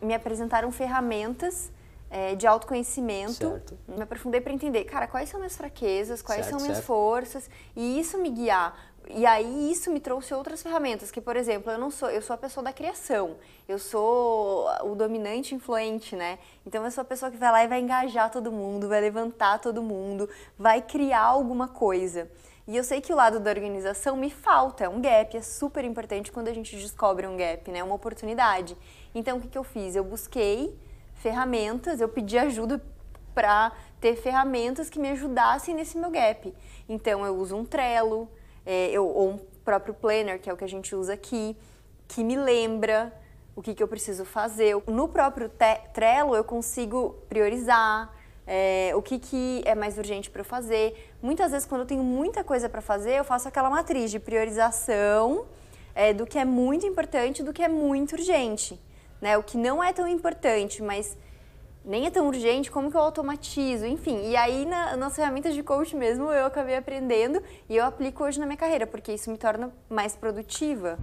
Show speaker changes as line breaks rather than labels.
me apresentaram ferramentas é, de autoconhecimento.
Certo.
Me aprofundei para entender, cara, quais são minhas fraquezas, quais
Certo,
são minhas
certo.
forças, e isso me guiar. E aí isso me trouxe outras ferramentas, que por exemplo, eu não sou, eu sou a pessoa da criação. Eu sou o dominante influente, né? Então eu sou a pessoa que vai lá e vai engajar todo mundo, vai levantar todo mundo, vai criar alguma coisa. E eu sei que o lado da organização me falta, é um gap, é super importante quando a gente descobre um gap, né? Uma oportunidade. Então o que, que eu fiz? Eu busquei ferramentas, eu pedi ajuda para ter ferramentas que me ajudassem nesse meu gap. Então eu uso um Trello, é, eu, ou um próprio planner, que é o que a gente usa aqui, que me lembra o que, que eu preciso fazer. No próprio Trello eu consigo priorizar é, o que, que é mais urgente para eu fazer. Muitas vezes, quando eu tenho muita coisa para fazer, eu faço aquela matriz de priorização é, do que é muito importante do que é muito urgente. Né? O que não é tão importante, mas nem é tão urgente, como que eu automatizo, enfim. E aí, na, nas ferramentas de coach mesmo, eu acabei aprendendo e eu aplico hoje na minha carreira, porque isso me torna mais produtiva.